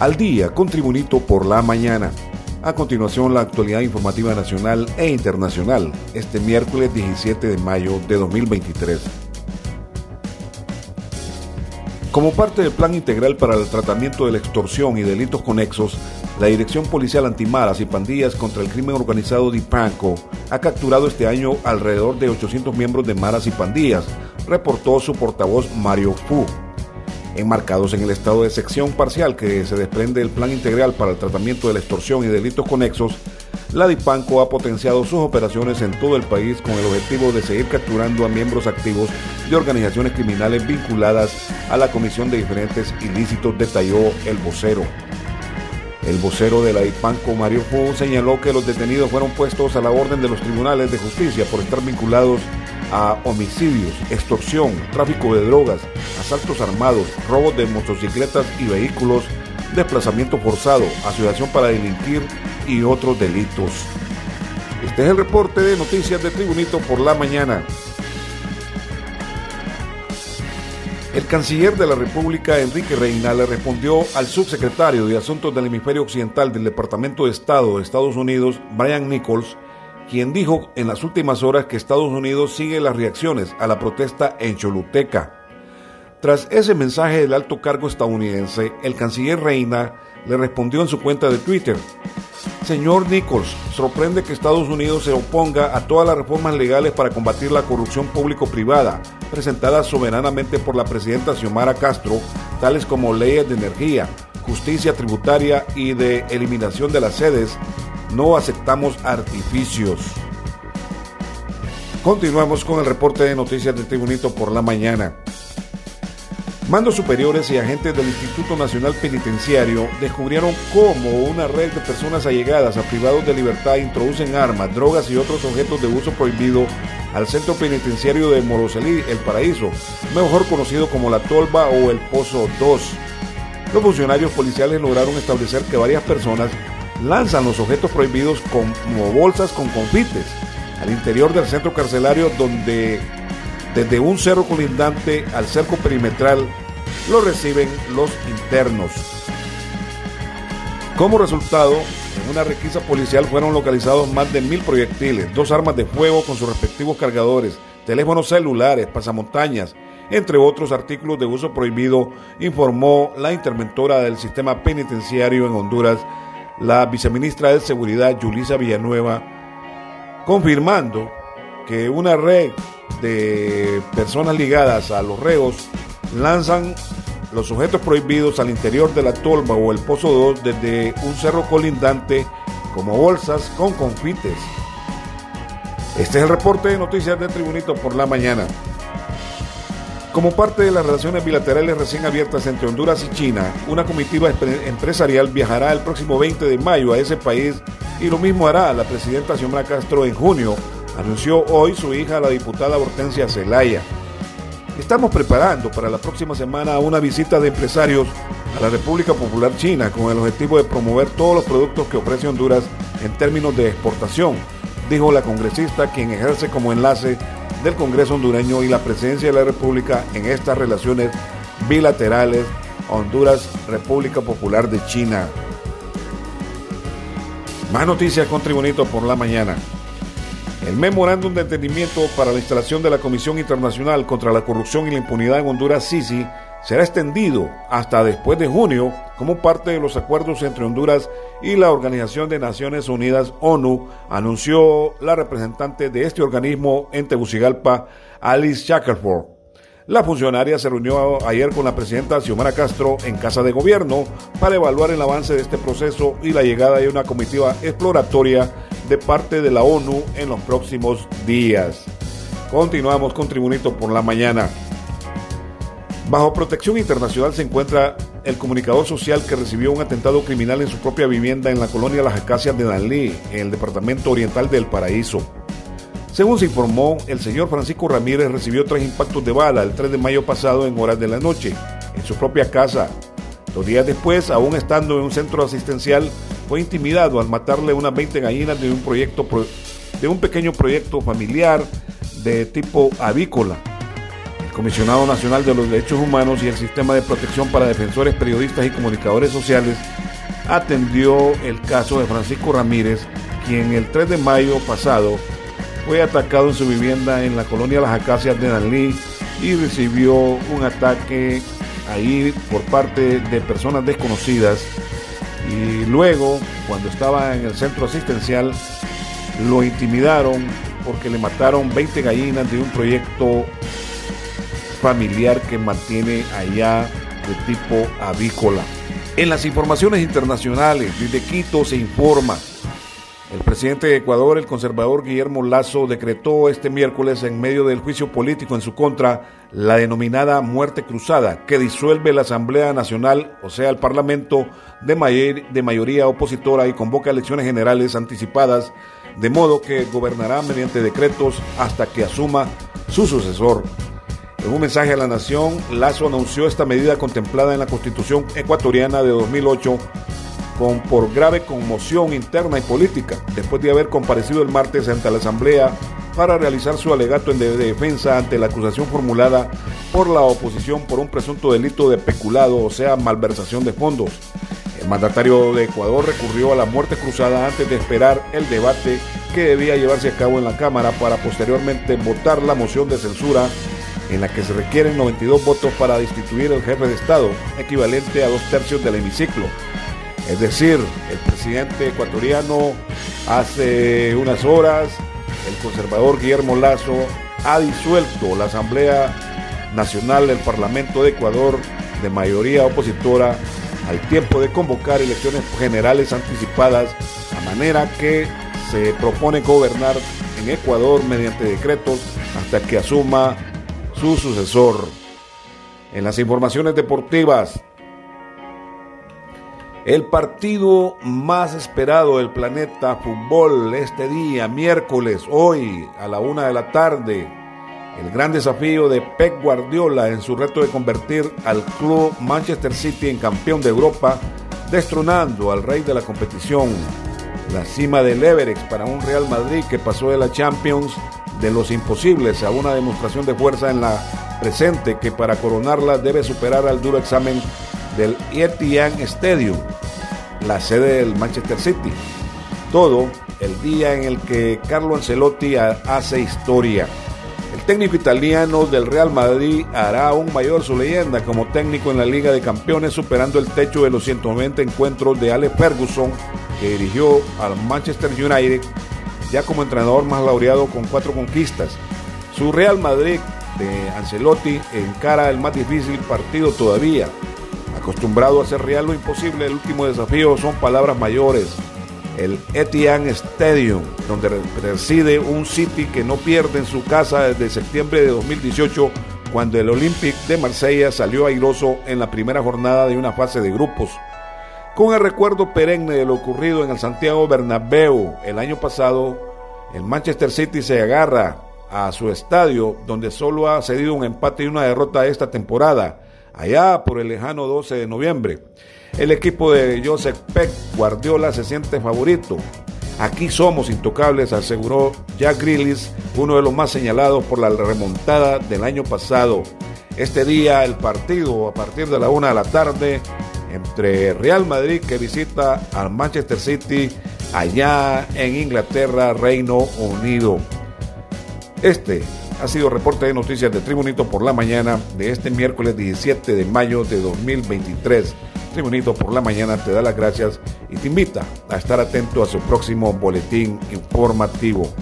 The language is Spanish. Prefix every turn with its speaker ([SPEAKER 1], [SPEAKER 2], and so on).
[SPEAKER 1] Al día con Tribunito por la mañana. A continuación, la actualidad informativa nacional e internacional, este miércoles 17 de mayo de 2023. Como parte del Plan Integral para el Tratamiento de la Extorsión y Delitos Conexos, la Dirección Policial Antimaras y Pandillas contra el Crimen Organizado DIPANCO ha capturado este año alrededor de 800 miembros de maras y pandillas, reportó su portavoz Mario Fu. Enmarcados en el estado de sección parcial que se desprende del Plan Integral para el Tratamiento de la Extorsión y Delitos Conexos, la DIPANCO ha potenciado sus operaciones en todo el país con el objetivo de seguir capturando a miembros activos de organizaciones criminales vinculadas a la comisión de diferentes ilícitos, detalló el vocero. El vocero de la DIPANCO, Mario Fu, señaló que los detenidos fueron puestos a la orden de los tribunales de justicia por estar vinculados homicidios, extorsión, tráfico de drogas, asaltos armados, robos de motocicletas y vehículos, desplazamiento forzado, asociación para delinquir y otros delitos. Este es el reporte de noticias de Tribunito por la mañana. El canciller de la República, Enrique Reina, le respondió al subsecretario de Asuntos del Hemisferio Occidental del Departamento de Estado de Estados Unidos, Brian Nichols, quien dijo en las últimas horas que Estados Unidos sigue las reacciones a la protesta en Choluteca. Tras ese mensaje del alto cargo estadounidense, el canciller Reina le respondió en su cuenta de Twitter, Señor Nichols, sorprende que Estados Unidos se oponga a todas las reformas legales para combatir la corrupción público-privada presentadas soberanamente por la presidenta Xiomara Castro, tales como leyes de energía, justicia tributaria y de eliminación de las sedes. No aceptamos artificios. Continuamos con el reporte de noticias del Tribunito por la mañana. Mandos superiores y agentes del Instituto Nacional Penitenciario descubrieron cómo una red de personas allegadas a privados de libertad introducen armas, drogas y otros objetos de uso prohibido al centro penitenciario de Moroselí, El Paraíso, mejor conocido como La Tolva o El Pozo 2. Los funcionarios policiales lograron establecer que varias personas lanzan los objetos prohibidos como bolsas con confites al interior del centro carcelario donde desde un cerro colindante al cerco perimetral lo reciben los internos. Como resultado, en una requisa policial fueron localizados más de mil proyectiles, dos armas de fuego con sus respectivos cargadores, teléfonos celulares, pasamontañas, entre otros artículos de uso prohibido, informó la interventora del sistema penitenciario en Honduras, la viceministra de Seguridad, Yulisa Villanueva, confirmando que una red de personas ligadas a los reos lanzan los objetos prohibidos al interior de la tolva o el pozo 2 desde un cerro colindante como bolsas con confites. Este es el reporte de noticias de Tribunito por la mañana. Como parte de las relaciones bilaterales recién abiertas entre Honduras y China, una comitiva empresarial viajará el próximo 20 de mayo a ese país y lo mismo hará la presidenta Xiomara Castro en junio anunció hoy su hija, la diputada Hortensia Zelaya. Estamos preparando para la próxima semana una visita de empresarios a la República Popular China con el objetivo de promover todos los productos que ofrece Honduras en términos de exportación, dijo la congresista quien ejerce como enlace del Congreso hondureño y la presencia de la República en estas relaciones bilaterales Honduras-República Popular de China. Más noticias con Tribunito por la mañana. El memorándum de entendimiento para la instalación de la Comisión Internacional contra la Corrupción y la Impunidad en Honduras, SISI, será extendido hasta después de junio como parte de los acuerdos entre Honduras y la Organización de Naciones Unidas, ONU, anunció la representante de este organismo en Tegucigalpa, Alice Shackelford. La funcionaria se reunió ayer con la presidenta Xiomara Castro en Casa de Gobierno para evaluar el avance de este proceso y la llegada de una comitiva exploratoria de parte de la ONU en los próximos días. Continuamos con Tribunito por la mañana. Bajo protección internacional se encuentra el comunicador social que recibió un atentado criminal en su propia vivienda en la colonia Las Acacias de Danlí, en el departamento oriental del Paraíso. Según se informó, el señor Francisco Ramírez recibió tres impactos de bala el 3 de mayo pasado en horas de la noche, en su propia casa. Dos días después, aún estando en un centro asistencial, fue intimidado al matarle unas 20 gallinas de un, proyecto, de un pequeño proyecto familiar de tipo avícola. Comisionado Nacional de los Derechos Humanos y el Sistema de Protección para Defensores, Periodistas y Comunicadores Sociales, atendió el caso de Francisco Ramírez, quien el 3 de mayo pasado fue atacado en su vivienda en la colonia Las Acacias de Danlí y recibió un ataque ahí por parte de personas desconocidas. Y luego cuando estaba en el centro asistencial lo intimidaron porque le mataron 20 gallinas de un proyecto familiar que mantiene allá de tipo avícola. En las informaciones internacionales, desde Quito se informa el presidente de Ecuador, el conservador Guillermo Lazo, decretó este miércoles en medio del juicio político en su contra la denominada muerte cruzada, que disuelve la Asamblea Nacional, o sea, el Parlamento de, de mayoría opositora y convoca elecciones generales anticipadas, de modo que gobernará mediante decretos hasta que asuma su sucesor. En un mensaje a la nación, Lazo anunció esta medida contemplada en la Constitución ecuatoriana de 2008 con, por grave conmoción interna y política, después de haber comparecido el martes ante la Asamblea para realizar su alegato en defensa ante la acusación formulada por la oposición por un presunto delito de peculado, o sea, malversación de fondos. El mandatario de Ecuador recurrió a la muerte cruzada antes de esperar el debate que debía llevarse a cabo en la Cámara para posteriormente votar la moción de censura en la que se requieren 92 votos para destituir al jefe de Estado, equivalente a dos tercios del hemiciclo. Es decir, el presidente ecuatoriano hace unas horas, el conservador Guillermo Lazo ha disuelto la Asamblea Nacional del Parlamento de Ecuador de mayoría opositora al tiempo de convocar elecciones generales anticipadas, a manera que se propone gobernar en Ecuador mediante decretos hasta que asuma su sucesor. En las informaciones deportivas, el partido más esperado del planeta fútbol este día, miércoles, hoy a la una de la tarde. El gran desafío de Pep Guardiola en su reto de convertir al club Manchester City en campeón de Europa, destronando al rey de la competición. La cima del Everest para un Real Madrid que pasó de la Champions de los imposibles a una demostración de fuerza en la presente que para coronarla debe superar al duro examen del Etihad Stadium, la sede del Manchester City. Todo el día en el que Carlo Ancelotti hace historia. El técnico italiano del Real Madrid hará aún mayor su leyenda como técnico en la Liga de Campeones, superando el techo de los 190 encuentros de Alex Ferguson, que dirigió al Manchester United, ya como entrenador más laureado con cuatro conquistas. Su Real Madrid de Ancelotti encara el más difícil partido todavía, Acostumbrado a hacer real lo imposible, el último desafío son palabras mayores. El Etihad Stadium, donde reside un City que no pierde en su casa desde septiembre de 2018, cuando el Olympique de Marsella salió airoso en la primera jornada de una fase de grupos. Con el recuerdo perenne de lo ocurrido en el Santiago Bernabéu el año pasado, el Manchester City se agarra a su estadio, donde solo ha cedido un empate y una derrota esta temporada allá por el lejano 12 de noviembre. El equipo de Joseph Peck Guardiola se siente favorito. Aquí somos intocables, aseguró Jack Grealish, uno de los más señalados por la remontada del año pasado. Este día el partido a partir de la una de la tarde entre Real Madrid que visita al Manchester City allá en Inglaterra, Reino Unido. Este ha sido reporte de noticias de Tribunito por la mañana de este miércoles 17 de mayo de 2023. Tribunito por la mañana te da las gracias y te invita a estar atento a su próximo boletín informativo.